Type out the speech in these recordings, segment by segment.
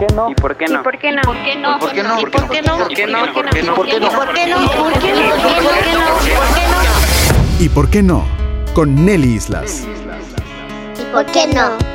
qué no? ¿Y por qué no? ¿Y por qué no? ¿Por qué no? ¿Por qué no? ¿Y por qué no? ¿Por qué no? ¿Por qué no? ¿Por qué no? ¿Por qué no? ¿Por qué no? ¿Por qué no? ¿Por qué no? ¿Y por qué no? Con Nelly Islas. ¿Y por qué no?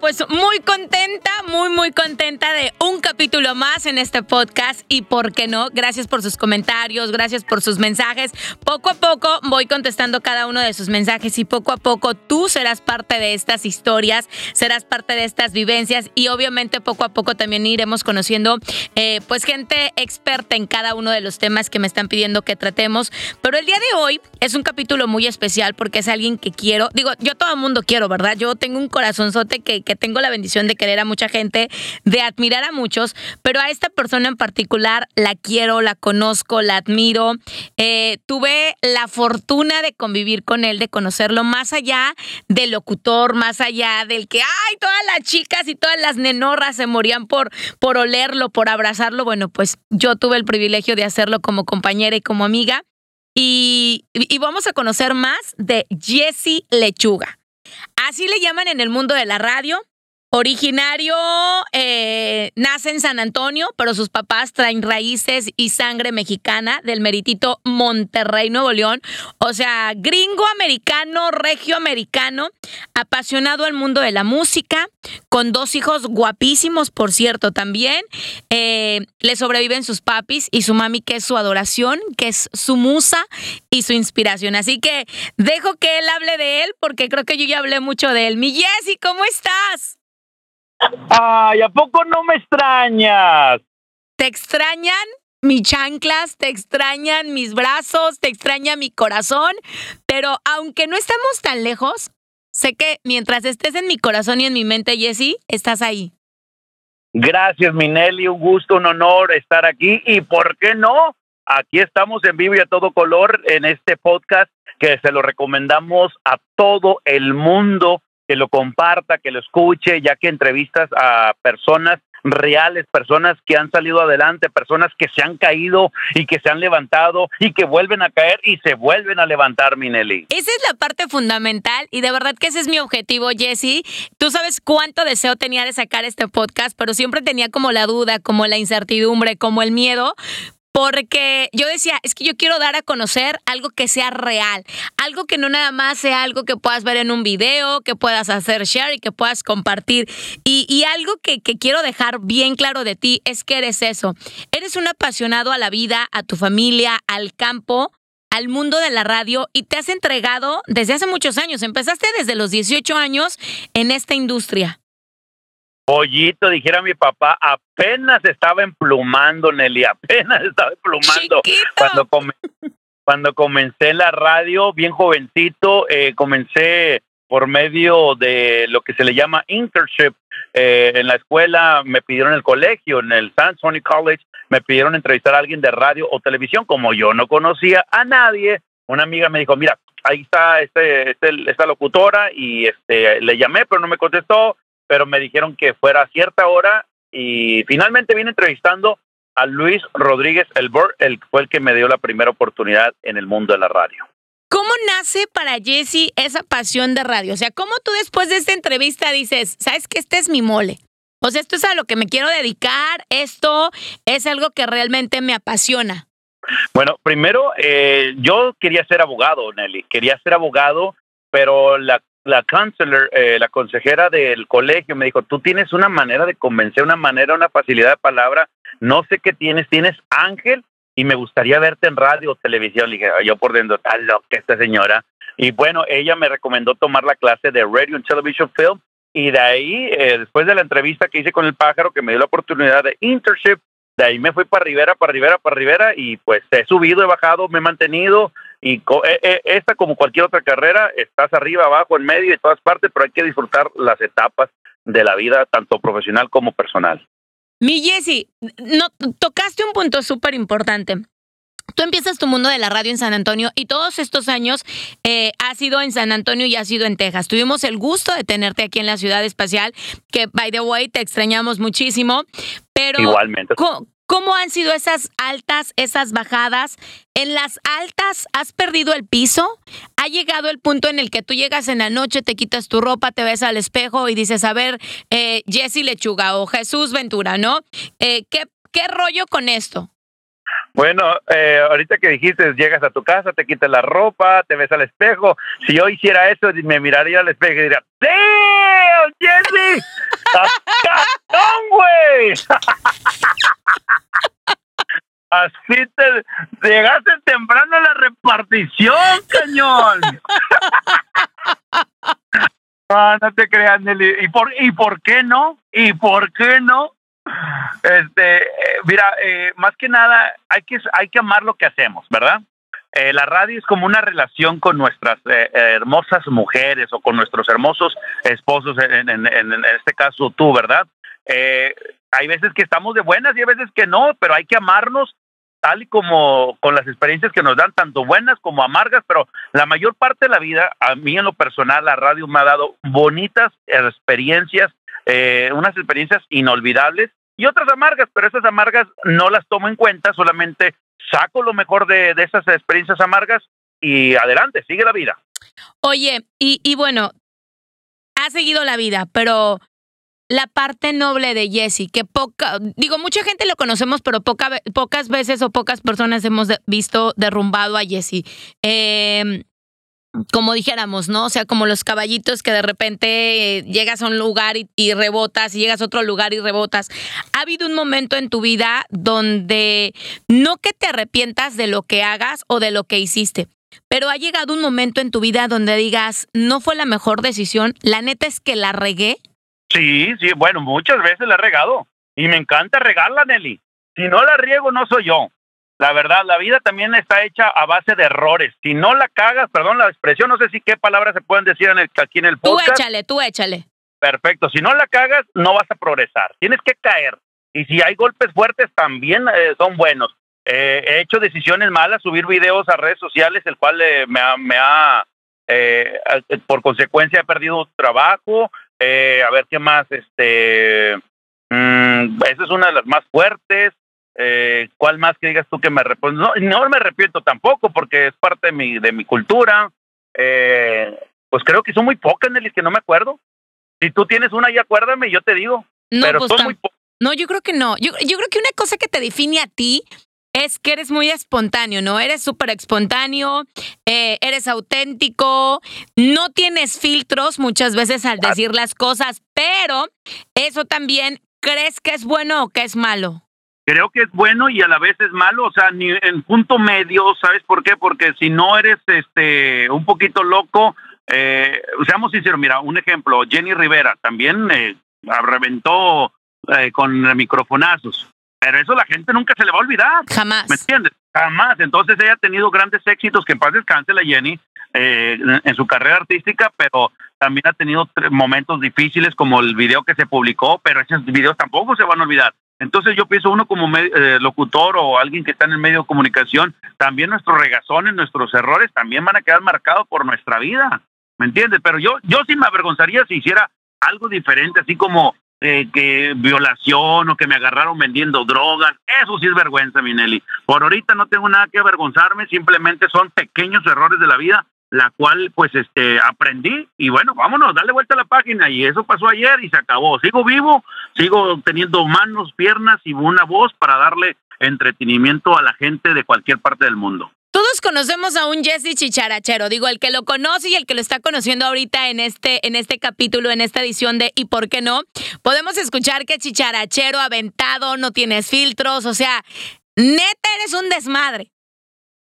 Pues muy contenta, muy, muy contenta de un capítulo más en este podcast y por qué no, gracias por sus comentarios, gracias por sus mensajes. Poco a poco voy contestando cada uno de sus mensajes y poco a poco tú serás parte de estas historias, serás parte de estas vivencias y obviamente poco a poco también iremos conociendo eh, pues gente experta en cada uno de los temas que me están pidiendo que tratemos. Pero el día de hoy es un capítulo muy especial porque es alguien que quiero, digo, yo todo el mundo quiero, ¿verdad? Yo tengo un corazonzote que, que tengo la bendición de querer a mucha gente, de admirar a muchos, pero a esta persona en particular la quiero, la conozco, la admiro. Eh, tuve la fortuna de convivir con él, de conocerlo más allá del locutor, más allá del que, ay, todas las chicas y todas las nenorras se morían por, por olerlo, por abrazarlo. Bueno, pues yo tuve el privilegio de hacerlo como compañera y como amiga. Y, y vamos a conocer más de Jesse Lechuga. Así le llaman en el mundo de la radio. Originario, eh, nace en San Antonio, pero sus papás traen raíces y sangre mexicana del meritito Monterrey, Nuevo León. O sea, gringo americano, regio americano, apasionado al mundo de la música, con dos hijos guapísimos, por cierto, también. Eh, le sobreviven sus papis y su mami, que es su adoración, que es su musa y su inspiración. Así que dejo que él hable de él, porque creo que yo ya hablé mucho de él. Mi Jessy, ¿cómo estás? Ay, ¿a poco no me extrañas? ¿Te extrañan mis chanclas? ¿Te extrañan mis brazos? ¿Te extraña mi corazón? Pero aunque no estamos tan lejos, sé que mientras estés en mi corazón y en mi mente, Jessy, estás ahí. Gracias, Minelli, un gusto, un honor estar aquí. ¿Y por qué no? Aquí estamos en vivo y a todo color en este podcast que se lo recomendamos a todo el mundo que lo comparta, que lo escuche, ya que entrevistas a personas reales, personas que han salido adelante, personas que se han caído y que se han levantado y que vuelven a caer y se vuelven a levantar, Minelli. Esa es la parte fundamental y de verdad que ese es mi objetivo, Jesse. Tú sabes cuánto deseo tenía de sacar este podcast, pero siempre tenía como la duda, como la incertidumbre, como el miedo, porque yo decía, es que yo quiero dar a conocer algo que sea real, algo que no nada más sea algo que puedas ver en un video, que puedas hacer share y que puedas compartir. Y, algo que quiero dejar bien claro de ti es que eres eso. Eres un apasionado a la vida, a tu familia, al campo, al mundo de la radio y te has entregado desde hace muchos años. Empezaste desde los 18 años en esta industria. Pollito, dijera mi papá, apenas estaba emplumando, Nelly, apenas estaba emplumando. Chiquito. Cuando, come- cuando comencé la radio, bien jovencito, eh, comencé por medio de lo que se le llama internship. Eh, en la escuela me pidieron en el colegio, en el San Sony College, me pidieron entrevistar a alguien de radio o televisión. Como yo no conocía a nadie, una amiga me dijo, mira, ahí está este, este- esta locutora y este, le llamé, pero no me contestó, pero me dijeron que fuera a cierta hora y finalmente vine entrevistando a Luis Rodríguez Elbor, el fue el que me dio la primera oportunidad en el mundo de la radio. ¿Cómo nace para Jesse esa pasión de radio? O sea, ¿cómo tú después de esta entrevista dices, sabes que este es mi mole? O sea, esto es a lo que me quiero dedicar, esto es algo que realmente me apasiona. Bueno, primero, eh, yo quería ser abogado, Nelly, quería ser abogado, pero la, la counselor, eh, la consejera del colegio me dijo, tú tienes una manera de convencer, una manera, una facilidad de palabra, no sé qué tienes, tienes ángel y me gustaría verte en radio o televisión. Le dije, "Ay, yo por dentro, está loca esta señora. Y bueno, ella me recomendó tomar la clase de Radio and Television Film y de ahí, eh, después de la entrevista que hice con el pájaro, que me dio la oportunidad de internship, de ahí me fui para Rivera, para Rivera, para Rivera y pues he subido, he bajado, me he mantenido y co- eh, eh, esta como cualquier otra carrera, estás arriba, abajo, en medio, en todas partes, pero hay que disfrutar las etapas de la vida, tanto profesional como personal. Mi Jesse, no, tocaste un punto súper importante. Tú empiezas tu mundo de la radio en San Antonio y todos estos años eh, has sido en San Antonio y has sido en Texas. Tuvimos el gusto de tenerte aquí en la ciudad espacial, que by the way te extrañamos muchísimo, pero Igualmente. ¿cómo, ¿Cómo han sido esas altas, esas bajadas? ¿En las altas has perdido el piso? ¿Ha llegado el punto en el que tú llegas en la noche, te quitas tu ropa, te ves al espejo y dices, a ver, eh, Jesse Lechuga o Jesús Ventura, ¿no? Eh, ¿qué, ¿Qué rollo con esto? Bueno, eh, ahorita que dijiste, llegas a tu casa, te quitas la ropa, te ves al espejo. Si yo hiciera eso, me miraría al espejo y diría, ¡Sí! ¡Jesse! ¡Cascón, güey! Así te llegaste temprano a la repartición, cañón. No, no te creas, Nelly. ¿Y por, ¿Y por qué no? ¿Y por qué no? Este, eh, mira, eh, más que nada hay que hay que amar lo que hacemos, ¿verdad? Eh, la radio es como una relación con nuestras hermosas mujeres o con nuestros hermosos esposos, en, en, este caso tú, ¿verdad? hay veces que estamos de buenas y hay veces que no, pero hay que amarnos tal y como con las experiencias que nos dan, tanto buenas como amargas, pero la mayor parte de la vida, a mí en lo personal, la radio me ha dado bonitas experiencias, unas experiencias inolvidables y otras amargas, pero esas amargas no las tomo en cuenta, solamente saco lo mejor de, esas experiencias amargas y adelante, sigue la vida. Oye, y, y bueno, ha seguido la vida, pero la parte noble de Jesse, que poca, digo, mucha gente lo conocemos, pero poca, pocas veces o pocas personas hemos visto derrumbado a Jesse. Eh, como dijéramos, ¿no? O sea, como los caballitos que de repente eh, llegas a un lugar y, rebotas y llegas a otro lugar y rebotas. ¿Ha habido un momento en tu vida donde no que te arrepientas de lo que hagas o de lo que hiciste, pero ha llegado un momento en tu vida donde digas, no fue la mejor decisión, la neta es que la regué? Sí, sí, bueno, muchas veces la he regado y me encanta regarla, Nelly. Si no la riego, no soy yo. La verdad, la vida también está hecha a base de errores. Si no la cagas, perdón la expresión, no sé si qué palabras se pueden decir en el, aquí en el podcast. Tú échale, tú échale. Perfecto. Si no la cagas, no vas a progresar. Tienes que caer. Y si hay golpes fuertes, también eh, son buenos. Eh, he hecho decisiones malas, subir videos a redes sociales, el cual eh, me ha, me ha por consecuencia, he perdido trabajo. a ver qué más. Este, mm, esa es una de las más fuertes. Eh, ¿Cuál más que digas tú que me arrepiento? No, no me arrepiento tampoco porque es parte de mi, de mi cultura. Eh, pues creo que son muy pocas, Nelly, que no me acuerdo. Si tú tienes una, ya acuérdame, yo te digo. No, pero pues son muy No, yo creo que no. Yo, yo creo que una cosa que te define a ti es que eres muy espontáneo, ¿no? Eres súper espontáneo, eh, eres auténtico, no tienes filtros muchas veces al decir las cosas, pero eso también, ¿crees que es bueno o que es malo? Creo que es bueno y a la vez es malo, o sea, ni en punto medio, ¿sabes por qué? Porque si no eres este un poquito loco, eh, seamos sinceros, mira, un ejemplo, Jenny Rivera también eh, reventó eh, con microfonazos, pero eso la gente nunca se le va a olvidar. Jamás. ¿Me entiendes? Jamás. Entonces ella ha tenido grandes éxitos, que en paz descanse la Jenny, eh, en su carrera artística, pero también ha tenido momentos difíciles como el video que se publicó, pero esos videos tampoco se van a olvidar. Entonces yo pienso uno como eh, locutor o alguien que está en el medio de comunicación, también nuestros regazones, nuestros errores también van a quedar marcados por nuestra vida, ¿me entiendes? Pero yo, yo sí me avergonzaría si hiciera algo diferente, así como eh, que violación o que me agarraron vendiendo drogas, eso sí es vergüenza, Minelli. Por ahorita no tengo nada que avergonzarme, simplemente son pequeños errores de la vida la cual pues este aprendí y bueno, vámonos, dale vuelta a la página y eso pasó ayer y se acabó. Sigo vivo, sigo teniendo manos, piernas y una voz para darle entretenimiento a la gente de cualquier parte del mundo. Todos conocemos a un Jesse Chicharachero, digo, el que lo conoce y el que lo está conociendo ahorita en este, en este capítulo, en esta edición de ¿Y por qué no? Podemos escuchar que Chicharachero aventado, no tienes filtros, o sea, neta eres un desmadre.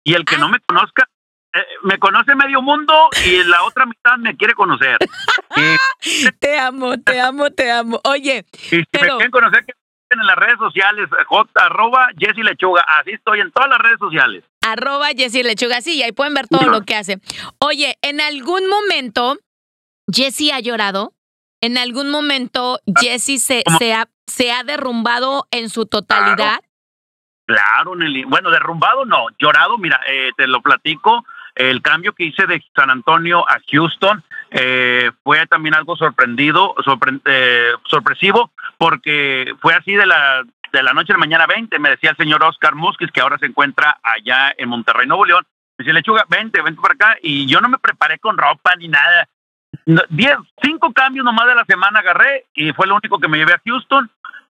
Y el que no me conozca, eh, me conoce medio mundo y la otra mitad me quiere conocer. te amo, te amo, te amo. Oye, y si me quieren conocer, en las redes sociales, J, arroba Jessy Lechuga. Así estoy en todas las redes sociales. Arroba Jessy Lechuga, sí, y ahí pueden ver todo lo que hace. Oye, ¿en algún momento Jessy ha llorado? ¿En algún momento ah, Jessy se, se, ha, se ha derrumbado en su totalidad? Claro, Nelly. Bueno, derrumbado no, llorado, mira, eh, te lo platico. El cambio que hice de San Antonio a Houston eh, fue también algo sorprendido, eh, sorpresivo, porque fue así de la de la noche a la mañana 20, me decía el señor Oscar Musquiz, que ahora se encuentra allá en Monterrey, Nuevo León. Me decía, lechuga, vente, vente para acá. Y yo no me preparé con ropa ni nada. Diez, cinco cambios nomás de la semana agarré y fue lo único que me llevé a Houston.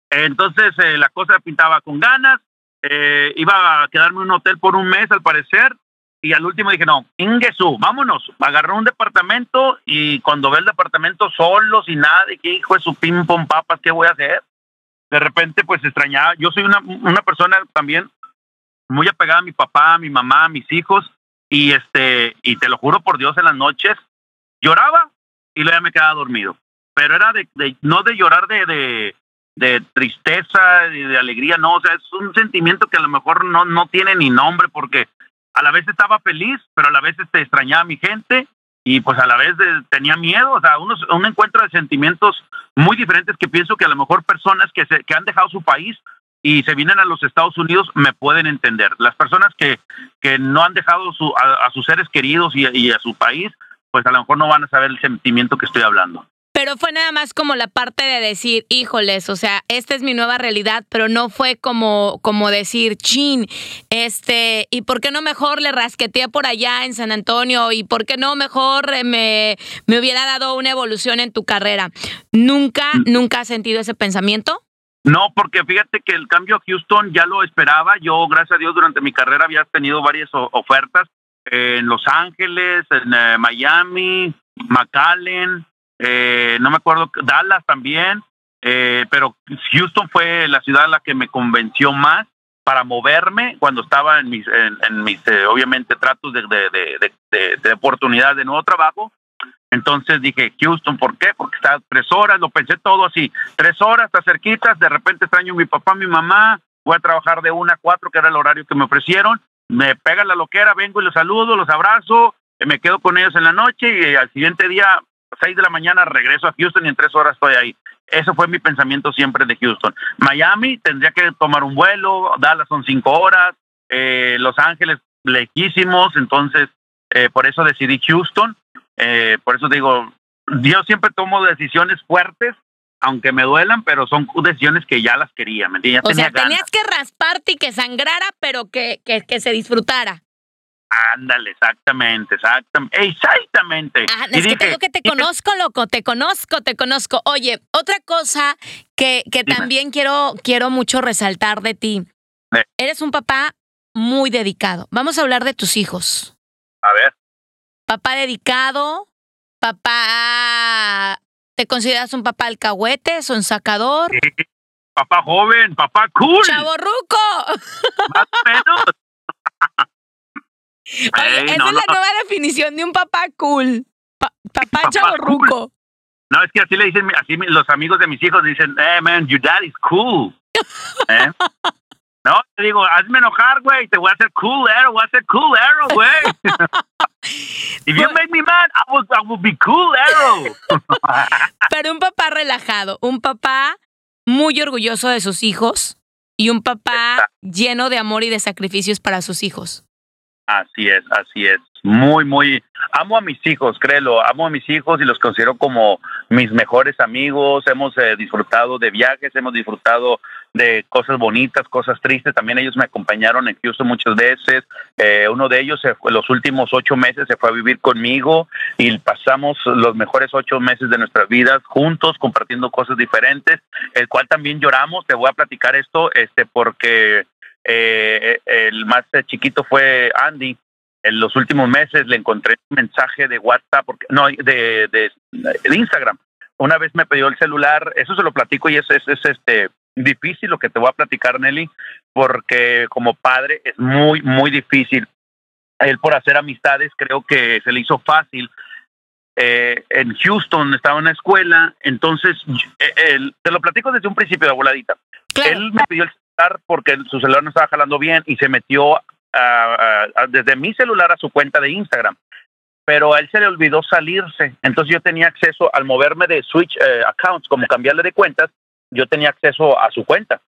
Entonces eh, la cosa pintaba con ganas. Eh, iba a quedarme en un hotel por un mes al parecer y al último dije, no, Ingesu, vámonos. Agarré un departamento y cuando ve el departamento solo, sin nada, dije, hijo de su pim pom papas, ¿qué voy a hacer? De repente, pues extrañaba. Yo soy una, una persona también muy apegada a mi papá, a mi mamá, a mis hijos, y este, y te lo juro por Dios, en las noches lloraba y luego ya me quedaba dormido. Pero era de, de no de llorar de, de, de tristeza, de, de alegría, no, o sea, es un sentimiento que a lo mejor no, no tiene ni nombre porque a la vez estaba feliz, pero a la vez este, extrañaba a mi gente y pues a la vez de- tenía miedo, o sea, un encuentro de sentimientos muy diferentes que pienso que a lo mejor personas que, se, que han dejado su país y se vienen a los Estados Unidos me pueden entender. Las personas que, no han dejado su, a, a sus seres queridos y, y a su país, pues a lo mejor no van a saber el sentimiento que estoy hablando. Pero fue nada más como la parte de decir, híjoles, o sea, esta es mi nueva realidad, pero no fue como, como decir, chin, este, ¿y por qué no mejor le rasqueteé por allá en San Antonio? ¿Y por qué no mejor eh, me, me hubiera dado una evolución en tu carrera? ¿Nunca, nunca has sentido ese pensamiento? No, porque fíjate que el cambio a Houston ya lo esperaba. Yo, gracias a Dios, durante mi carrera había tenido varias ofertas en Los Ángeles, en eh, Miami, McAllen, eh, no me acuerdo, Dallas también, eh, pero Houston fue la ciudad la que me convenció más para moverme cuando estaba en mis, eh, obviamente, tratos de, de, de, de, oportunidad de nuevo trabajo. Entonces dije, Houston, ¿por qué? Porque está tres horas, lo pensé todo así, tres horas, está cerquitas, de repente extraño a mi papá, mi mamá, voy a trabajar de una a cuatro, que era el horario que me ofrecieron, me pega la loquera, vengo y los saludo, los abrazo, me quedo con ellos en la noche y al siguiente día, seis de la mañana, regreso a Houston y en tres horas estoy ahí. Eso fue mi pensamiento siempre de Houston. Miami tendría que tomar un vuelo, Dallas son cinco horas, eh, Los Ángeles lejísimos, entonces eh, por eso decidí Houston. Eh, por eso digo, yo siempre tomo decisiones fuertes, aunque me duelan, pero son decisiones que ya las quería, ¿me entiendes? Ya O sea, tenía ganas. tenías que rasparte y que sangrara, pero que, que, que se disfrutara. Ándale, exactamente, exactamente, exactamente. Ah, Y es que dije, te digo que te conozco, loco, te conozco, te conozco. Oye, otra cosa que, que también quiero, quiero mucho resaltar de ti. Eh. Eres un papá muy dedicado. Vamos a hablar de tus hijos. A ver, Papá dedicado, papá... ¿Te consideras un papá alcahuete, un sacador? papá joven, papá cool, ¡Chaborruco! más o menos. Oye, esa no, es la no. nueva definición de un papá cool. Pa- papá chaborruco. No, es que así le dicen, así los amigos de mis hijos dicen, hey man, your dad is cool. ¿Eh? No, te digo, hazme enojar, güey, te voy a hacer cool arrow, voy a hacer cool arrow, güey. If you make me mad, I will, I will be cool arrow. Pero un papá relajado, un papá muy orgulloso de sus hijos y un papá lleno de amor y de sacrificios para sus hijos. Así es, así es. Muy, muy. Amo a mis hijos, créelo. Amo a mis hijos y los considero como mis mejores amigos. Hemos eh, disfrutado de viajes, hemos disfrutado de cosas bonitas, cosas tristes. También ellos me acompañaron en Houston muchas veces. Eh, uno de ellos, se fue- los últimos ocho meses, se fue a vivir conmigo y pasamos los mejores ocho meses de nuestras vidas juntos, compartiendo cosas diferentes, el cual también lloramos. Te voy a platicar esto, este, porque eh, el más eh, chiquito fue Andy. En los últimos meses le encontré un mensaje de WhatsApp, porque, no, de, de, de Instagram. Una vez me pidió el celular, eso se lo platico y es, es, es, este difícil lo que te voy a platicar, Nelly, porque como padre es muy, muy difícil. Él por hacer amistades creo que se le hizo fácil. Eh, en Houston estaba en una escuela, entonces eh, él- te lo platico desde un principio de voladita. Él me pidió el porque su celular no estaba jalando bien y se metió ah, desde mi celular a su cuenta de Instagram. Pero a él se le olvidó salirse. Entonces yo tenía acceso al moverme de switch eh, accounts, como cambiarle de cuentas, yo tenía acceso a su cuenta.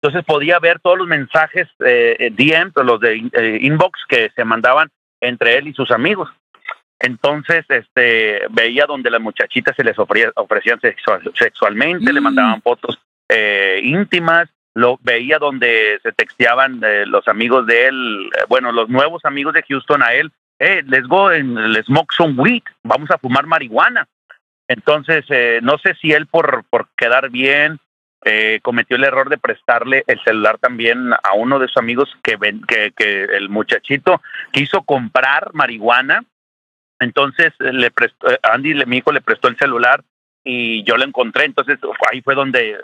Entonces podía ver todos los mensajes eh, eh, DM, los de eh, inbox que se mandaban entre él y sus amigos. Entonces, este, veía donde las muchachitas se les ofrecía- ofrecían sexual- sexualmente, le Mm. mandaban fotos eh, íntimas, lo veía donde se texteaban eh, los amigos de él, eh, bueno, los nuevos amigos de Houston a él, eh, let's go and smoke some weed, vamos a fumar marihuana. Entonces, eh, no sé si él por, por quedar bien eh, cometió el error de prestarle el celular también a uno de sus amigos que, ven, que, que el muchachito quiso comprar marihuana. Entonces, le prestó, eh, Andy, mi hijo, le prestó el celular y yo lo encontré. Entonces, ahí fue donde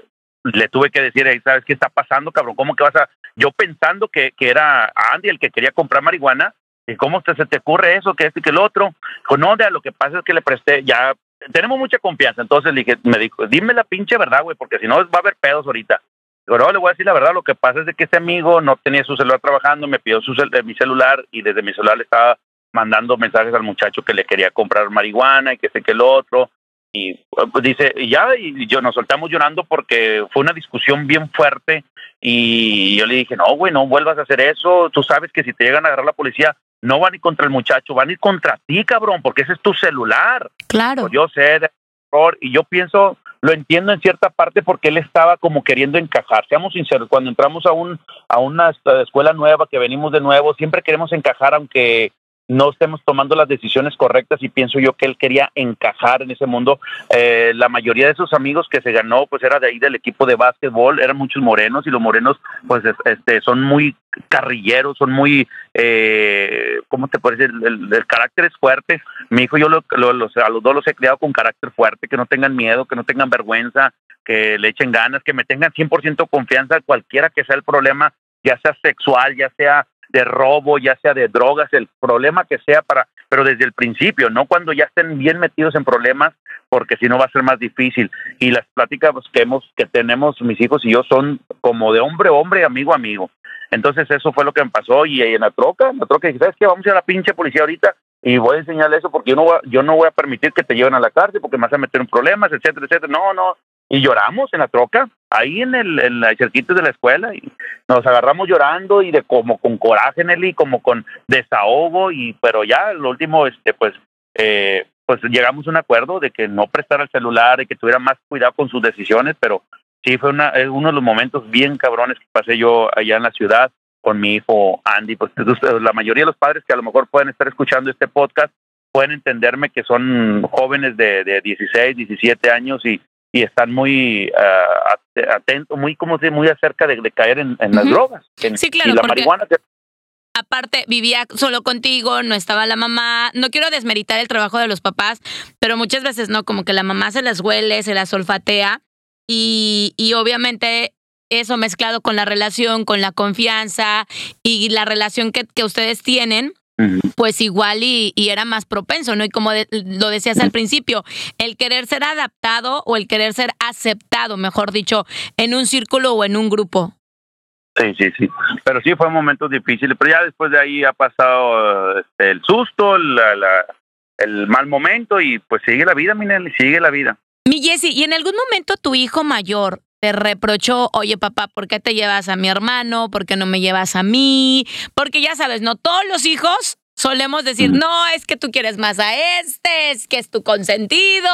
le tuve que decir, "Ey, ¿sabes qué está pasando, cabrón? ¿Cómo que vas a...? Yo pensando que, que era Andy el que quería comprar marihuana, ¿y cómo se te ocurre eso, que esto y que el otro? Dijo, no, de lo que pasa es que le presté, ya tenemos mucha confianza. Entonces le dije, me dijo, dime la pinche verdad, güey, porque si no va a haber pedos ahorita. Digo, no, le voy a decir la verdad, lo que pasa es que este amigo no tenía su celular trabajando, me pidió su cel- mi celular y desde mi celular le estaba mandando mensajes al muchacho que le quería comprar marihuana y que sé que el otro. Y pues, dice, y ya, y yo nos soltamos llorando porque fue una discusión bien fuerte y yo le dije, no, güey, no vuelvas a hacer eso, tú sabes que si te llegan a agarrar la policía, no van a ir contra el muchacho, van a ir contra ti, cabrón, porque ese es tu celular. Claro. Pues yo sé de error y yo pienso, lo entiendo en cierta parte porque él estaba como queriendo encajar. Seamos sinceros, cuando entramos a un a una escuela nueva, que venimos de nuevo, siempre queremos encajar aunque no estemos tomando las decisiones correctas y pienso yo que él quería encajar en ese mundo. Eh, la mayoría de sus amigos que se ganó pues era de ahí del equipo de básquetbol, eran muchos morenos y los morenos pues es- este son muy carrilleros, son muy, eh, ¿cómo te parece? El, el- el carácter es fuerte. Mi hijo yo lo- lo- los- a los dos los he criado con carácter fuerte, que no tengan miedo, que no tengan vergüenza, que le echen ganas, que me tengan 100% confianza cualquiera que sea el problema, ya sea sexual, ya sea de robo, ya sea de drogas, el problema que sea para, pero desde el principio, no cuando ya estén bien metidos en problemas, porque si no va a ser más difícil. Y las pláticas que hemos, que tenemos mis hijos y yo son como de hombre a hombre, amigo amigo. Entonces eso fue lo que me pasó y en la troca, en la troca dije, ¿sabes qué? Vamos a la pinche policía ahorita y voy a enseñarle eso porque yo no voy, yo no voy a permitir que te lleven a la cárcel porque me vas a meter en problemas, etcétera, etcétera. No, no. Y lloramos en la troca, ahí en el, en la cerquita de la escuela y nos agarramos llorando y de como con coraje, Nelly, como con desahogo y pero ya lo último, este, pues, eh, pues llegamos a un acuerdo de que no prestara el celular y que tuviera más cuidado con sus decisiones, pero sí fue una, uno de los momentos bien cabrones que pasé yo allá en la ciudad con mi hijo Andy. Pues la mayoría de los padres que a lo mejor pueden estar escuchando este podcast pueden entenderme que son jóvenes de, de 16, 17 años y, y están muy at- atentos, muy como se muy acerca de, de caer en, en las drogas. En- Sí, claro, y la marihuana aparte vivía solo contigo, no estaba la mamá. No quiero desmeritar el trabajo de los papás, pero muchas veces no, como que la mamá se las huele, se las olfatea y, y obviamente eso mezclado con la relación, con la confianza y la relación que, que ustedes tienen, Pues igual y, y era más propenso, ¿no? Y como de- lo decías al principio, el querer ser adaptado o el querer ser aceptado, mejor dicho, en un círculo o en un grupo. Sí, sí, sí. Pero sí fue momentos difíciles, pero ya después de ahí ha pasado este, el susto, la, la- el mal momento y pues sigue la vida, mi Nelly, sigue la vida. Mi Jessy, ¿y en algún momento tu hijo mayor te reprochó, oye papá, ¿por qué te llevas a mi hermano? ¿Por qué no me llevas a mí? Porque ya sabes, no todos los hijos solemos decir, Ujú. no, es que tú quieres más a este, es que es tu consentido,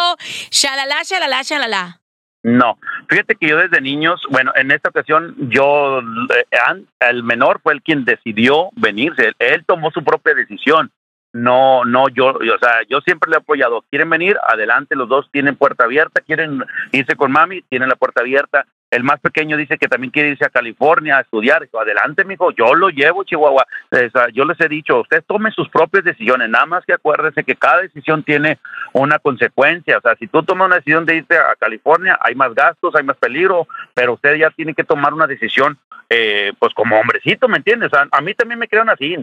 shalala, shalala, shalala. No, fíjate que yo desde niños, bueno, en esta ocasión yo, eh, el menor fue el quien decidió venirse, él tomó su propia decisión. No, no, yo, o sea, yo siempre le he apoyado. Quieren venir, adelante, los dos tienen puerta abierta, quieren irse con mami, tienen la puerta abierta. El más pequeño dice que también quiere irse a California a estudiar. Adelante, mijo, yo lo llevo, Chihuahua. O sea, yo les he dicho, ustedes tomen sus propias decisiones, nada más que acuérdense que cada decisión tiene una consecuencia. O sea, si tú tomas una decisión de irte a California, hay más gastos, hay más peligro, pero usted ya tiene que tomar una decisión, eh, pues como hombrecito, ¿me entiendes? O sea, a mí también me crean así.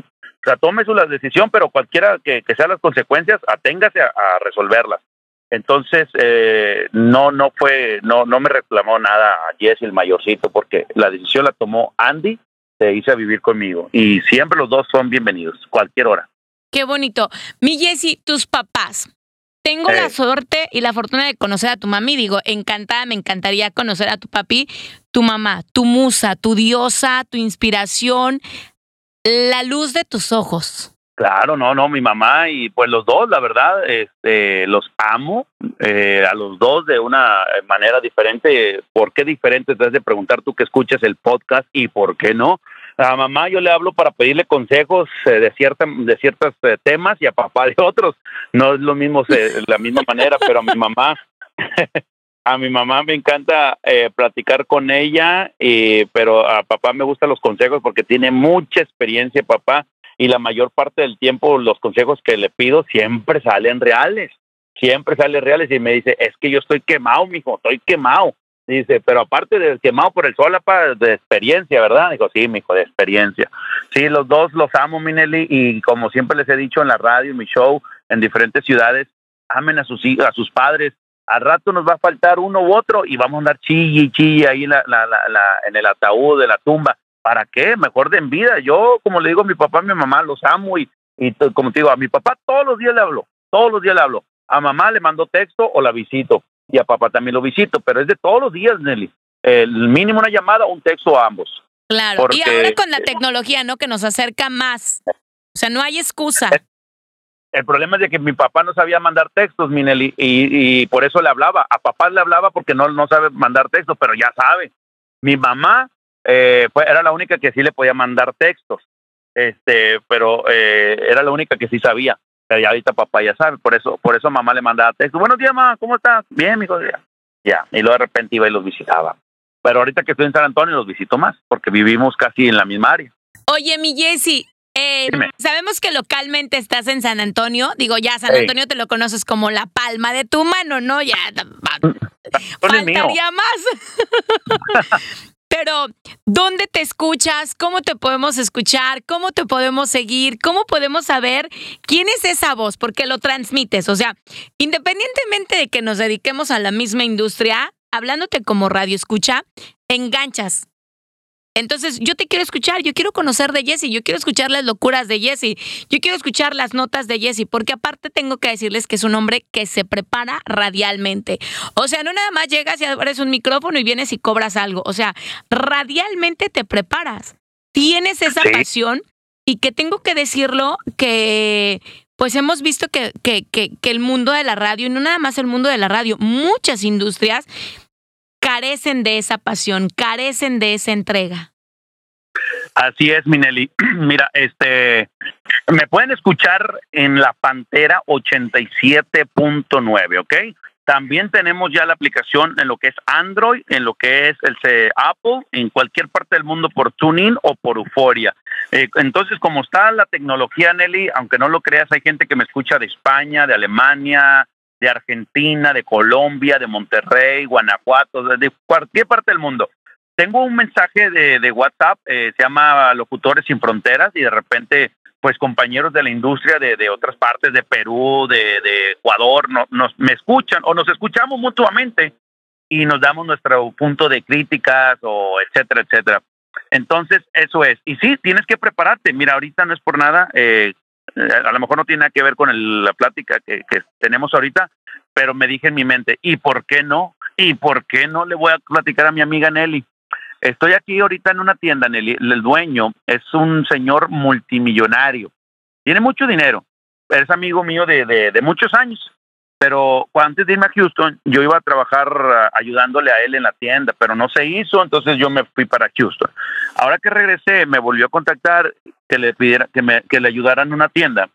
O sea, tome su la decisión, pero cualquiera que, que sean las consecuencias, aténgase a, a resolverlas. Entonces, eh, no, no fue, no, no me reclamó nada a Jesse, el mayorcito, porque la decisión la tomó Andy de irse a vivir conmigo. Y siempre los dos son bienvenidos, cualquier hora. Qué bonito. Mi Jessy, tus papás. Tengo la Eh. suerte y la fortuna de conocer a tu mami. Digo, encantada, me encantaría conocer a tu papi, tu mamá, tu musa, tu diosa, tu inspiración, la luz de tus ojos. Claro, no, no, mi mamá y pues los dos, la verdad, este, los amo eh, a los dos de una manera diferente. ¿Por qué diferente? Te has de preguntar tú que escuchas el podcast y por qué no. A mamá yo le hablo para pedirle consejos eh, de cierta, de ciertos eh, temas y a papá de otros. No es lo mismo, la misma manera, pero a mi mamá, a mi mamá me encanta eh, platicar con ella, y, pero a papá me gustan los consejos porque tiene mucha experiencia, papá y la mayor parte del tiempo los consejos que le pido siempre salen reales, siempre salen reales y me dice, es que yo estoy quemado, mijo, estoy quemado. Dice, pero aparte de quemado por el sol, de experiencia, ¿verdad? Dijo, sí, mijo, de experiencia. Sí, los dos los amo, Minelli, y como siempre les he dicho en la radio, en mi show, en diferentes ciudades, amen a sus a sus padres. Al rato nos va a faltar uno u otro y vamos a andar chille y chille ahí la, la, la, en el ataúd de la tumba. ¿para qué? Mejor de en vida. Yo, como le digo a mi papá y mi mamá, los amo y, y como te digo, a mi papá todos los días le hablo, todos los días le hablo. A mamá le mando texto o la visito y a papá también lo visito, pero es de todos los días, Nelly. El mínimo una llamada o un texto a ambos. Claro, y ahora con la tecnología, ¿no? Que nos acerca más. O sea, no hay excusa. El problema es de que mi papá no sabía mandar textos, Minelli, y, por eso le hablaba. A papá le hablaba porque no, no sabe mandar textos, pero ya sabe. Mi mamá eh, pues era la única que sí le podía mandar textos, este, pero eh, era la única que sí sabía. Pero ya ahorita papá ya sabe, por eso, por eso mamá le mandaba textos. Buenos días, mamá, ¿cómo estás? Bien, hijo, ya. Ya, y luego de repente iba y los visitaba. Pero ahorita que estoy en San Antonio los visito más, porque vivimos casi en la misma área. Oye, mi Jessy, eh, sabemos que localmente estás en San Antonio. Digo, ya San Antonio te lo conoces como la palma de tu mano, ¿no? Ya faltaría más. Pero, ¿dónde te escuchas? ¿Cómo te podemos escuchar? ¿Cómo te podemos seguir? ¿Cómo podemos saber quién es esa voz? Porque lo transmites. O sea, independientemente de que nos dediquemos a la misma industria, hablándote como radio escucha, enganchas. Entonces, yo te quiero escuchar, yo quiero conocer de Jesse, yo quiero escuchar las locuras de Jesse, yo quiero escuchar las notas de Jesse, porque aparte tengo que decirles que es un hombre que se prepara radialmente. O sea, no nada más llegas y abres un micrófono y vienes y cobras algo. O sea, radialmente te preparas. Tienes esa pasión y que tengo que decirlo que pues hemos visto que, que, que, que el mundo de la radio, y no nada más el mundo de la radio, muchas industrias carecen de esa pasión, carecen de esa entrega. Así es, Minelli. Mira, este, me pueden escuchar en la Pantera 87.9, ¿ok? También tenemos ya la aplicación en lo que es Android, en lo que es el Apple, en cualquier parte del mundo por TuneIn o por Euforia. Eh, entonces, como está la tecnología, Nelly, aunque no lo creas, hay gente que me escucha de España, de Alemania, de Argentina, de Colombia, de Monterrey, Guanajuato, de cualquier parte del mundo. Tengo un mensaje de, WhatsApp, eh, se llama Locutores Sin Fronteras, y de repente, pues compañeros de la industria de, otras partes, de Perú, de, Ecuador, no, nos, me escuchan o nos escuchamos mutuamente y nos damos nuestro punto de críticas o etcétera, etcétera. Entonces, eso es. Y sí, tienes que prepararte. Mira, ahorita no es por nada, eh, a lo mejor no tiene nada que ver con la plática que, tenemos ahorita, pero me dije en mi mente, ¿y por qué no? ¿Y por qué no le voy a platicar a mi amiga Nelly? Estoy aquí ahorita en una tienda, Nelly, el dueño es un señor multimillonario, tiene mucho dinero, es amigo mío de, de muchos años, pero antes de irme a Houston, yo iba a trabajar ah, ayudándole a él en la tienda, pero no se hizo, entonces yo me fui para Houston. Ahora que regresé, me volvió a contactar que le pidiera que me que le ayudaran en una tienda,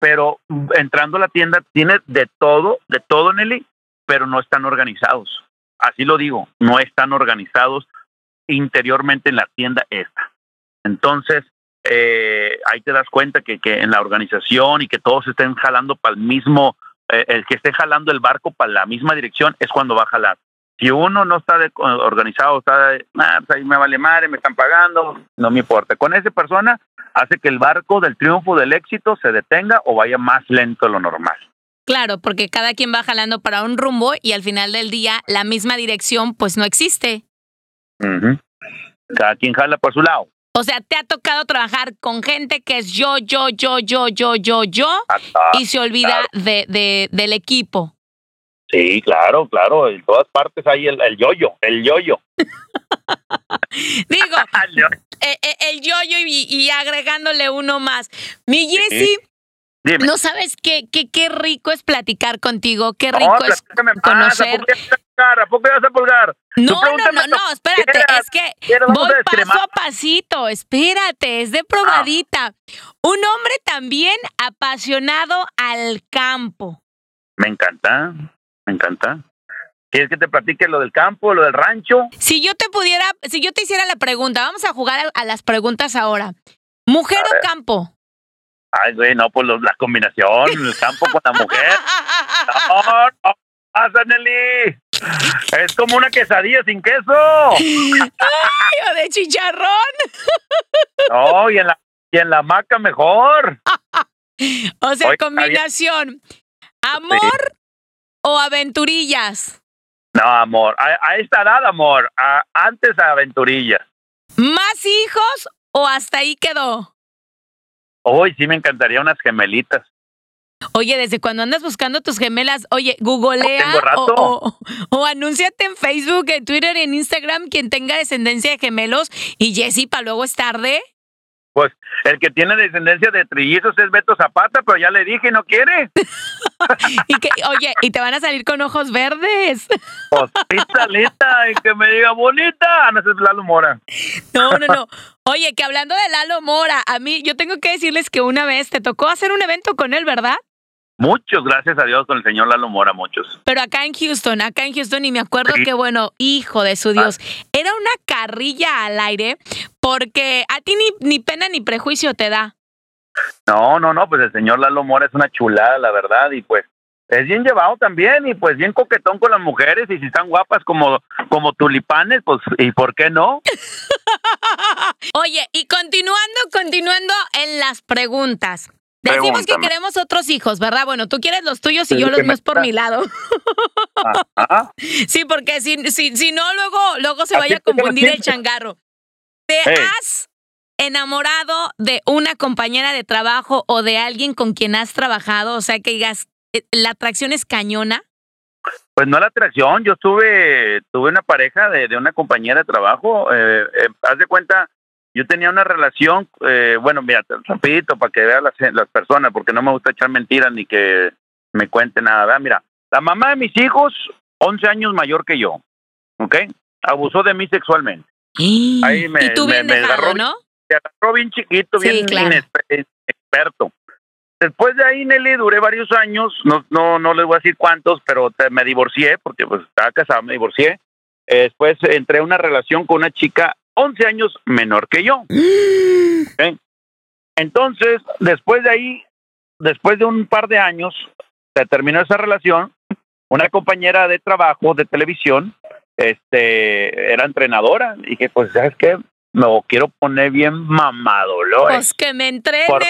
pero entrando a la tienda tiene de todo, de todo Nelly, pero no están organizados. Así lo digo, no están organizados interiormente en la tienda esta. Entonces, eh, ahí te das cuenta que, que en la organización y que todos estén jalando para el mismo eh, el que esté jalando el barco para la misma dirección es cuando va a jalar. Si uno no está organizado, está de, ah, pues ahí me vale madre, me están pagando, no me importa. Con esa persona hace que el barco del triunfo, del éxito, se detenga o vaya más lento de lo normal. Claro, porque cada quien va jalando para un rumbo y al final del día la misma dirección pues no existe. Cada quien jala por su lado. O sea, te ha tocado trabajar con gente que es yo, yo, yo, yo, yo, yo, yo, y se olvida de, de, del equipo. Sí, claro, claro. En todas partes hay el, el yoyo, el yoyo. Digo, El yoyo. eh, eh, el yoyo y, y agregándole uno más. Mi Jessy, Dime. no sabes qué, qué, qué rico es platicar contigo, qué No, rico es platícame más, conocer. ¿A vas a pulgar? ¿A poco ya vas a pulgar? No, no, no, no, espérate, es que voy paso a pasito, espérate, es de probadita. Un hombre también apasionado al campo. Me encanta, me encanta. ¿Quieres que te platique lo del campo, lo del rancho? Si yo te pudiera, si yo te hiciera la pregunta, vamos a jugar a, a las preguntas ahora. ¿Mujer A o ver. campo? Ay, güey, no, pues la combinación, el campo con la mujer. No, no, pasa, Nelly. Es como una quesadilla sin queso. Ay, o de chicharrón. No, y en la, y en la hamaca mejor. O sea, Oye, combinación. ¿Amor o aventurillas? No, amor, a, a esta edad, amor, a- antes aventurillas. ¿Más hijos o hasta ahí quedó? Hoy sí me encantaría unas gemelitas. Oye, desde cuando andas buscando tus gemelas, oye, googlea o, o, o anúnciate en Facebook, en Twitter, en Instagram quien tenga descendencia de gemelos y Jessy, para luego es tarde. Pues el que tiene descendencia de trillizos es Beto Zapata, pero ya le dije, no quiere. Y que, oye, y te van a salir con ojos verdes. Pues pízalita y que me diga bonita. Ah, No, es Lalo Mora. No, no, no. Oye, que hablando de Lalo Mora, a mí, yo tengo que decirles que una vez te tocó hacer un evento con él, ¿verdad? Muchos, gracias a Dios, con el señor Lalo Mora, muchos. Pero acá en Houston, acá en Houston, y me acuerdo que, bueno, hijo de su Dios, era una carrilla al aire porque a ti ni, ni pena ni prejuicio te da. No, no, no, pues el señor Lalo Mora es una chulada, la verdad, y pues es bien llevado también, y pues bien coquetón con las mujeres, y si están guapas como, como tulipanes, pues, ¿y por qué no? Oye, y continuando, continuando en las preguntas. Decimos que queremos otros hijos, ¿verdad? Bueno, tú quieres los tuyos y yo los míos por mi lado. Ajá. Sí, porque si, si, si no, luego, luego se Así vaya a confundir el changarro. ¿Te has enamorado de una compañera de trabajo o de alguien con quien has trabajado? O sea, que digas, eh, la atracción es cañona. Pues no la atracción, yo tuve, tuve una pareja de, de una compañera de trabajo, eh, eh, haz de cuenta, yo tenía una relación, eh, bueno, mira, rapidito para que vean las, las personas, porque no me gusta echar mentiras ni que me cuente nada, ¿verdad? Mira, la mamá de mis hijos, 11 años mayor que yo, ¿ok? Abusó de mí sexualmente. Ahí me- y tú me- bien me dejado, agarró ¿no? Se agarró bien chiquito, Sí, bien claro. inespe- experto. Después de ahí, Nelly, duré varios años, no, no, no les voy a decir cuántos, pero te- me divorcié, porque pues estaba casado, me divorcié. Eh, después entré a una relación con una chica 11 años menor que yo. ¿ok? Entonces, después de ahí, después de un par de años, se terminó esa relación. Una compañera de trabajo de televisión, este, era entrenadora. Y dije, pues, ¿sabes qué? Me quiero poner bien mamado, ¿lo? Pues que me entrene. Por-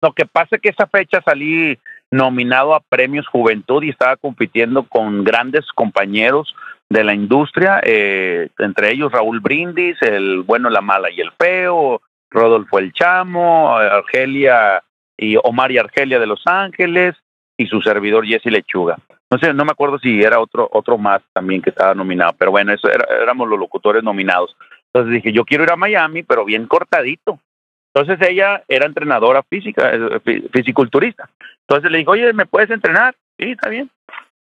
Lo que pasa es que esa fecha salí nominado a Premios Juventud y estaba compitiendo con grandes compañeros de la industria, eh, entre ellos Raúl Brindis, el bueno, la mala y el feo, Rodolfo el Chamo, Argelia y Omar y Argelia de Los Ángeles y su servidor Jesse Lechuga. No sé, no me acuerdo si era otro otro más también que estaba nominado, pero bueno, eso era- éramos los locutores nominados. Entonces dije, yo quiero ir a Miami, pero bien cortadito. Entonces ella era entrenadora física, eh, fi- fisiculturista. Entonces le dijo, oye, ¿me puedes entrenar? Sí, está bien.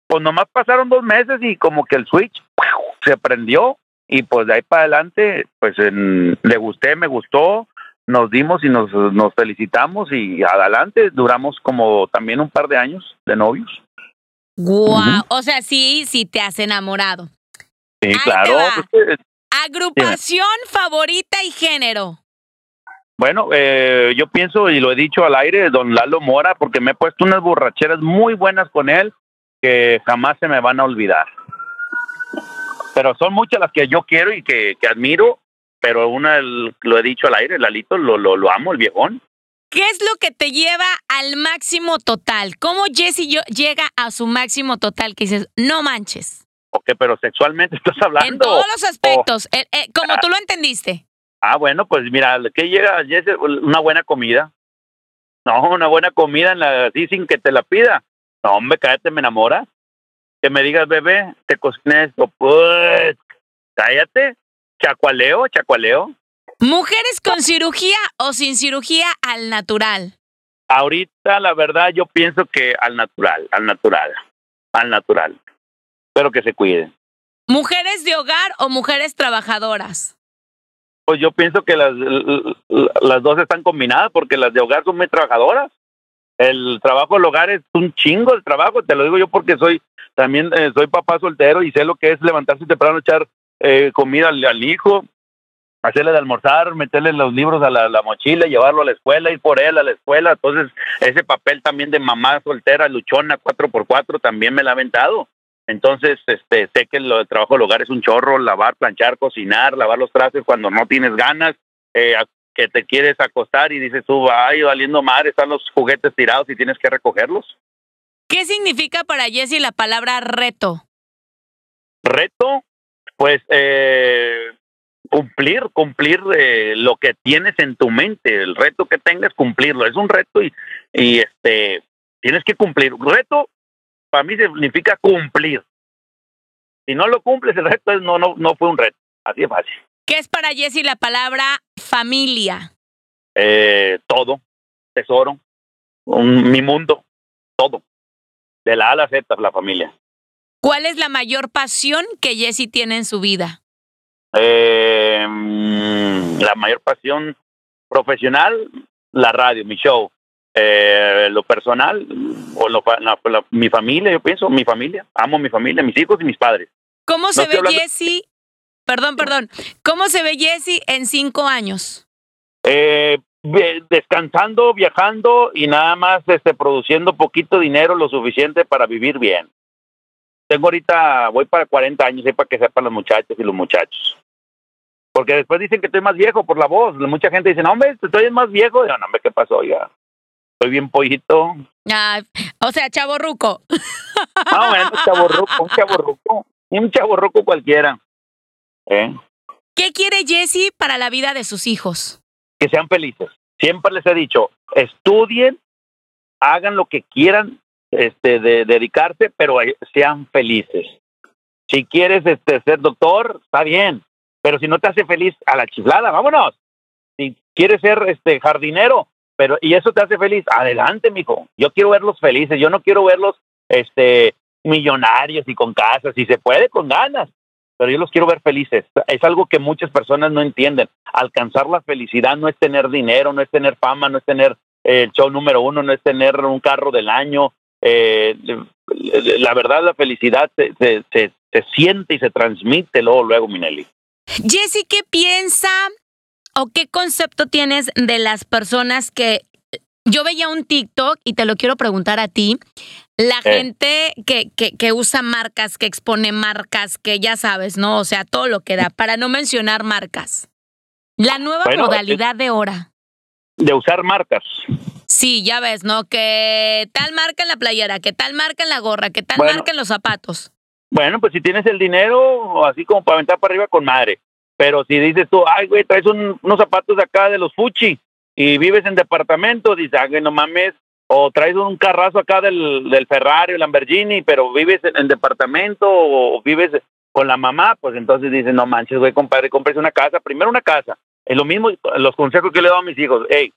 Pues nomás pasaron dos meses y como que el switch ¡pau! se prendió y pues de ahí para adelante, pues en- le gusté, me gustó, nos dimos y nos, nos felicitamos y adelante duramos como también un par de años de novios. Guau. O sea, sí, sí te has enamorado. Sí, Ahí te claro. va. pues, eh, Agrupación favorita y género. Bueno, eh, yo pienso y lo he dicho al aire, don Lalo Mora, porque me he puesto unas borracheras muy buenas con él que jamás se me van a olvidar. Pero son muchas las que yo quiero y que, que admiro, pero una el- lo he dicho al aire, Lalito, lo, lo, lo amo, el viejón. ¿Qué es lo que te lleva al máximo total? ¿Cómo Jesse yo- llega a su máximo total? Que dices, no manches. Ok, pero sexualmente estás hablando. En todos los aspectos, eh, eh, como tú lo entendiste. Ah, bueno, pues mira, ¿qué llega, Jesse? Una buena comida. No, una buena comida en la, así sin que te la pida. No, hombre, cállate, me enamora. Que me digas, bebé, te cociné esto. Pues, cállate. Chacualeo, chacualeo. ¿Mujeres con cirugía o sin cirugía al natural? Ahorita, la verdad, yo pienso que al natural, al natural, al natural. Pero que se cuiden. ¿Mujeres de hogar o mujeres trabajadoras? Pues yo pienso que las, las dos están combinadas porque las de hogar son muy trabajadoras. El trabajo del hogar es un chingo el trabajo, te lo digo yo porque soy también eh, soy papá soltero y sé lo que es levantarse temprano, echar eh, comida al, hijo, hacerle de almorzar, meterle los libros a la, la, mochila, llevarlo a la escuela, ir por él a la escuela. Entonces, ese papel también de mamá soltera, luchona, cuatro por cuatro, también me la ha aventado. Entonces, este, sé que lo, el trabajo del hogar es un chorro, lavar, planchar, cocinar, lavar los trastes cuando no tienes ganas, eh, que te quieres acostar y dices tú, ay, valiendo madre, están los juguetes tirados y tienes que recogerlos. ¿Qué significa para Jesse la palabra reto? Reto, pues eh, cumplir, cumplir eh, lo que tienes en tu mente, el reto que tengas, cumplirlo. Es un reto y, y este tienes que cumplir. Reto para mí significa cumplir. Si no lo cumples, el reto no, no, no fue un reto. Así es fácil. ¿Qué es para Jesse la palabra familia? Eh, todo, tesoro, un, mi mundo, todo. De la A a la Z, la familia. ¿Cuál es la mayor pasión que Jesse tiene en su vida? Eh, la mayor pasión profesional, la radio, mi show. Eh, lo personal, o lo, la, la, mi familia, yo pienso, mi familia. Amo mi familia, mis hijos y mis padres. ¿Cómo no se ve Jesse? Perdón, perdón. ¿Cómo se ve Jesse en cinco años? Eh, descansando, viajando y nada más este, produciendo poquito dinero, lo suficiente para vivir bien. Tengo ahorita, voy para 40 años, y para que sepan los muchachos y los muchachos. Porque después dicen que estoy más viejo por la voz. Mucha gente dice, no, hombre, estoy más viejo. Yo, no, hombre, ¿qué pasó? Ya, estoy bien pollito. Ah, o sea, chaborruco. No, bueno, chaborruco, un chaborruco. Un chaborruco cualquiera. ¿Eh? ¿Qué quiere Jesse para la vida de sus hijos? Que sean felices. Siempre les he dicho, estudien, hagan lo que quieran este, de dedicarse, pero sean felices. Si quieres este, ser doctor, está bien, pero si no te hace feliz, a la chiflada, vámonos. Si quieres ser este jardinero, pero y eso te hace feliz, adelante, mijo. Yo quiero verlos felices, yo no quiero verlos este millonarios y con casas, si se puede con ganas, pero yo los quiero ver felices. Es algo que muchas personas no entienden. Alcanzar la felicidad no es tener dinero, no es tener fama, no es tener el show número uno, no es tener un carro del año. Eh, la verdad, la felicidad se, se, se, se, siente y se transmite luego, luego, Minelli. Jesse, ¿qué piensa o qué concepto tienes de las personas que yo veía un TikTok y te lo quiero preguntar a ti. La gente que, que, que, usa marcas, que expone marcas, que ya sabes, ¿no? O sea, todo lo que da, para no mencionar marcas. La nueva bueno, modalidad de hora. De usar marcas. Sí, ya ves, ¿no? Que tal marca en la playera, que tal marca en la gorra, que tal bueno, marca en los zapatos. Bueno, pues si tienes el dinero, así como para aventar para arriba con madre. Pero si dices tú, ay, güey, traes un, unos zapatos de acá de los Fuchi y vives en departamento, dices, ay, no mames, o traes un carrazo acá del, del Ferrari o Lamborghini, pero vives en, en, departamento o vives con la mamá, pues entonces dices, no manches, güey, compadre, compres una casa, primero una casa. Es lo mismo, los consejos que le doy a mis hijos, hey,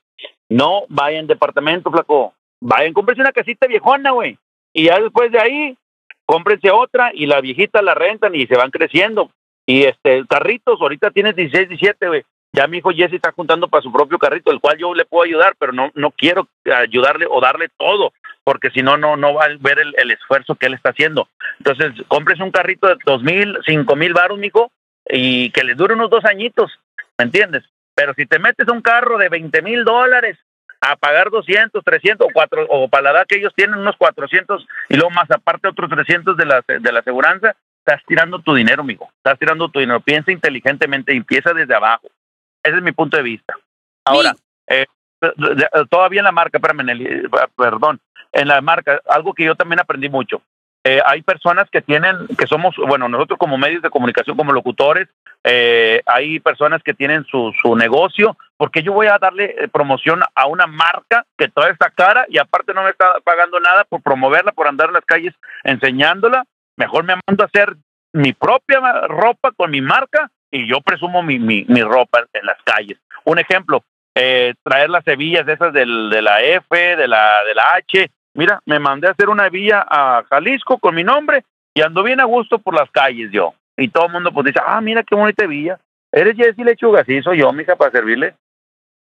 no vayan departamento, flaco, vayan, cómprese una casita viejona, güey, y ya después de ahí, cómprense otra y la viejita la rentan y se van creciendo. Y este, carritos, ahorita tienes 16, 17, güey. Ya mi hijo Jesse está juntando para su propio carrito, el cual yo le puedo ayudar, pero no, no quiero ayudarle o darle todo, porque si no, no, no va a ver el, esfuerzo que él está haciendo. Entonces, compres un carrito de dos mil, cinco mil baros, mijo, y que les dure unos dos añitos, ¿me entiendes? Pero si te metes un carro de 20 mil dólares a pagar 200, 300 o, cuatro, o para la edad que ellos tienen unos 400 y luego más aparte otros 300 de la, de la aseguranza, estás tirando tu dinero, mijo. Estás tirando tu dinero. Piensa inteligentemente, empieza desde abajo. Ese es mi punto de vista. Ahora, eh, todavía en la marca, espérame, Nelly, perdón, en la marca, algo que yo también aprendí mucho. eh, hay personas que tienen, que somos, bueno, nosotros como medios de comunicación, como locutores, eh, hay personas que tienen su, su negocio, porque yo voy a darle eh, promoción a una marca que toda está cara y aparte no me está pagando nada por promoverla, por andar en las calles enseñándola. Mejor me mando a hacer mi propia ropa con mi marca y yo presumo mi, mi, ropa en las calles. Un ejemplo, eh, traer las hebillas esas del, de la F, de la, de la H, Mira, me mandé a hacer una villa a Jalisco con mi nombre y ando bien a gusto por las calles yo. Y todo el mundo pues dice, ah, mira qué bonita villa. ¿Eres Jessy Lechuga? Sí, soy yo, mija, para servirle.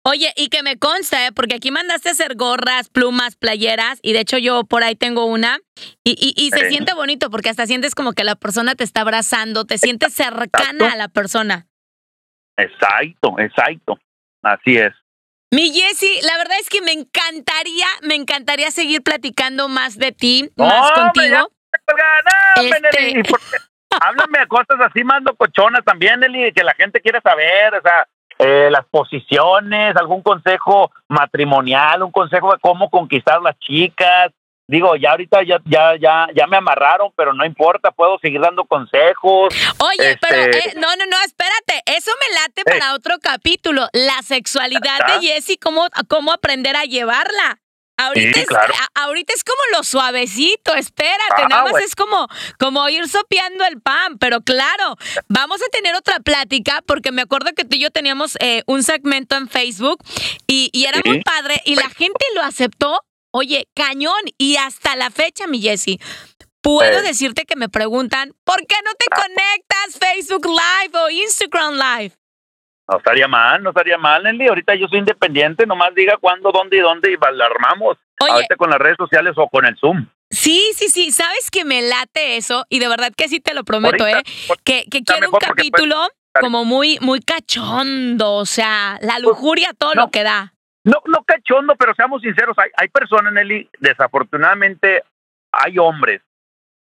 Oye, y que me consta, ¿eh? porque aquí mandaste a hacer gorras, plumas, playeras, y de hecho yo por ahí tengo una, y, y, y se siente bonito porque hasta sientes como que la persona te está abrazando, te sientes cercana a la persona. Exacto, exacto. Así es. Mi Jessy, la verdad es que me encantaría, me encantaría seguir platicando más de ti, No, más contigo. Este-. Háblame de cosas así, mando cochonas también, Nelly, que la gente quiere saber, o sea, eh, las posiciones, algún consejo matrimonial, un consejo de cómo conquistar a las chicas. Digo, ya ahorita ya, ya, ya, ya me amarraron, pero no importa, puedo seguir dando consejos. Oye, pero Este- eh, no, no, no, espérate, eso me late para otro capítulo, la sexualidad ¿Ah? de Jessy, cómo, cómo aprender a llevarla. Ahorita, Sí, es, claro. a- ahorita es como lo suavecito, espérate, Ah, nada más es como, como ir sopeando el pan, pero claro, vamos a tener otra plática porque me acuerdo que tú y yo teníamos eh, un segmento en Facebook y, y era Sí. muy padre y la gente lo aceptó, oye, cañón, y hasta la fecha, mi Jessy. Puedo Eh. decirte que me preguntan, ¿por qué no te Ah. conectas Facebook Live o Instagram Live? No estaría mal, no estaría mal, Nelly. Ahorita yo soy independiente, nomás diga cuándo, dónde y dónde y la armamos. Oye, Ahorita con las redes sociales o con el Zoom. sí, sí, sí, sabes que me late eso y de verdad que sí te lo prometo, Ahorita, ¿eh? Que, que quiero un capítulo como muy, muy cachondo, o sea, la lujuria, todo no. lo que da. No, no cachondo, pero seamos sinceros, hay, hay personas, Nelly, desafortunadamente hay hombres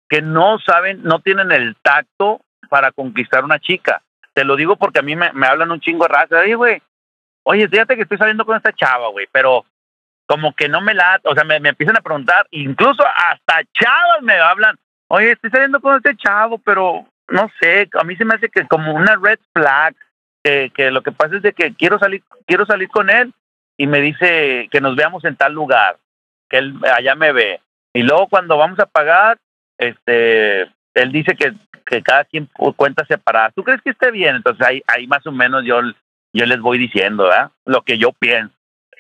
que no saben, no tienen el tacto para conquistar una chica. Te lo digo porque a mí me, me hablan un chingo de raza. Oye, güey, oye, fíjate que estoy saliendo con esta chava, güey, pero como que no me la, o sea, me, me empiezan a preguntar, incluso hasta chavas me hablan, oye, estoy saliendo con este chavo, pero no sé, a mí se me hace que como una red flag, que, que lo que pasa es de que quiero salir, quiero salir con él y me dice que nos veamos en tal lugar, que él allá me ve. Y luego cuando vamos a pagar, este, él dice que, que cada quien cu- cuenta separada. ¿Tú crees que esté bien? Entonces ahí, ahí más o menos yo, yo les voy diciendo, ¿verdad? Lo que yo pienso,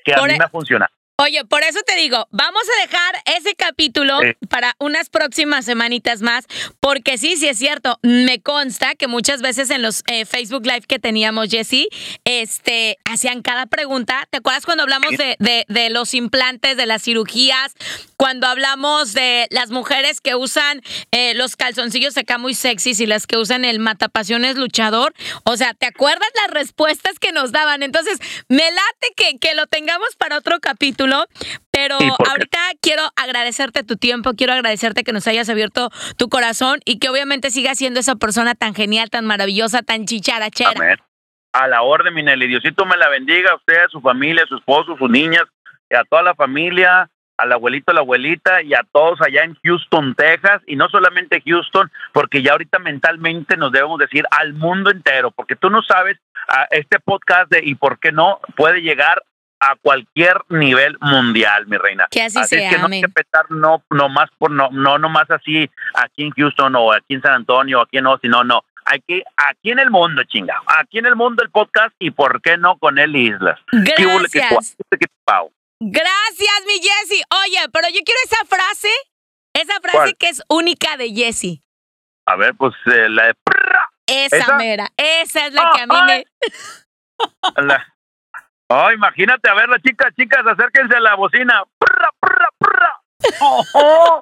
que a mí e- me funciona. Oye, por eso te digo, vamos a dejar ese capítulo para unas próximas semanitas más, porque sí, sí es cierto, me consta que muchas veces en los eh, Facebook Live que teníamos, Jessy, este, hacían cada pregunta. ¿Te acuerdas cuando hablamos de- de los implantes, de las cirugías, cuando hablamos de las mujeres que usan eh, los calzoncillos acá muy sexys y las que usan el matapasiones luchador? O sea, ¿te acuerdas las respuestas que nos daban? Entonces, me late que, que lo tengamos para otro capítulo, pero Sí, ahorita quiero agradecerte tu tiempo, quiero agradecerte que nos hayas abierto tu corazón y que obviamente sigas siendo esa persona tan genial, tan maravillosa, tan chicharachera. Amén. A la orden, mi Nelly. Diosito me la bendiga a usted, a su familia, a su esposo, a sus niñas, a toda la familia, al abuelito, a la abuelita y a todos allá en Houston, Texas. Y no solamente Houston, porque ya ahorita mentalmente nos debemos decir al mundo entero, porque tú no sabes, a este podcast de y por qué no puede llegar a cualquier nivel mundial, mi reina. Que así, Así sea, es que no hay que pensar no, no más por no, no, no más así aquí en Houston o aquí en San Antonio, aquí en Austin, no, no. Aquí, aquí en el mundo, chinga. Aquí en el mundo el podcast y por qué no con él Islas. ¿Qué hubo, qué Gracias. Gracias, mi Jessie. Oye, pero yo quiero esa frase, esa frase ¿Cuál? que es única de Jessie. A ver, pues eh, la de Esa, ¿Esa? mera, esa es la que a mí ay. me... la- Oh, imagínate, a ver, las chicas, chicas, acérquense a la bocina. Oh, oh.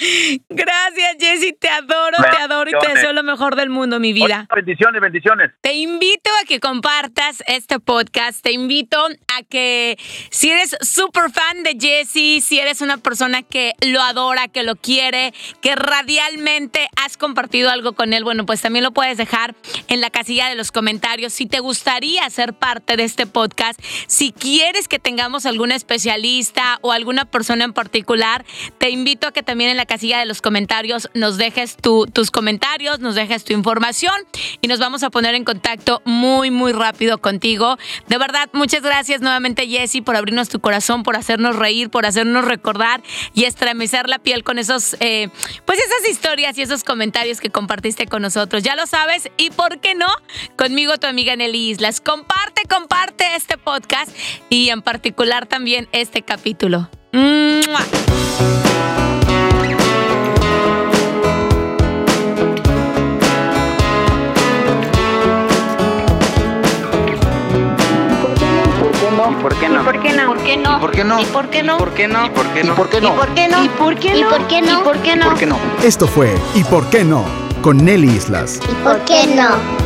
Gracias, Jessie, te adoro, te adoro y te deseo lo mejor del mundo, mi vida. Bendiciones, bendiciones. Te invito a que compartas este podcast, te invito que si eres súper fan de Jesse, si eres una persona que lo adora, que lo quiere, que radialmente has compartido algo con él, bueno, pues también lo puedes dejar en la casilla de los comentarios. Si te gustaría ser parte de este podcast, si quieres que tengamos algún especialista o alguna persona en particular, te invito a que también en la casilla de los comentarios nos dejes tus comentarios, nos dejes tu información y nos vamos a poner en contacto muy, muy rápido contigo. De verdad, muchas gracias nuevamente, Jessy, por abrirnos tu corazón, por hacernos reír, por hacernos recordar y estremecer la piel con esos, eh, pues esas historias y esos comentarios que compartiste con nosotros. Ya lo sabes, y por qué no, conmigo tu amiga Nelly Islas. Comparte, comparte este podcast y en particular también este capítulo. por qué no? ¿Y por qué no? ¿Y por qué no? ¿Y por qué no? ¿Y por qué no? ¿Y por qué no? ¿Y por qué no? ¿Y por qué no? ¿Y por qué no? Esto fue ¿Y por qué no? con Nelly Islas. ¿Y por qué no?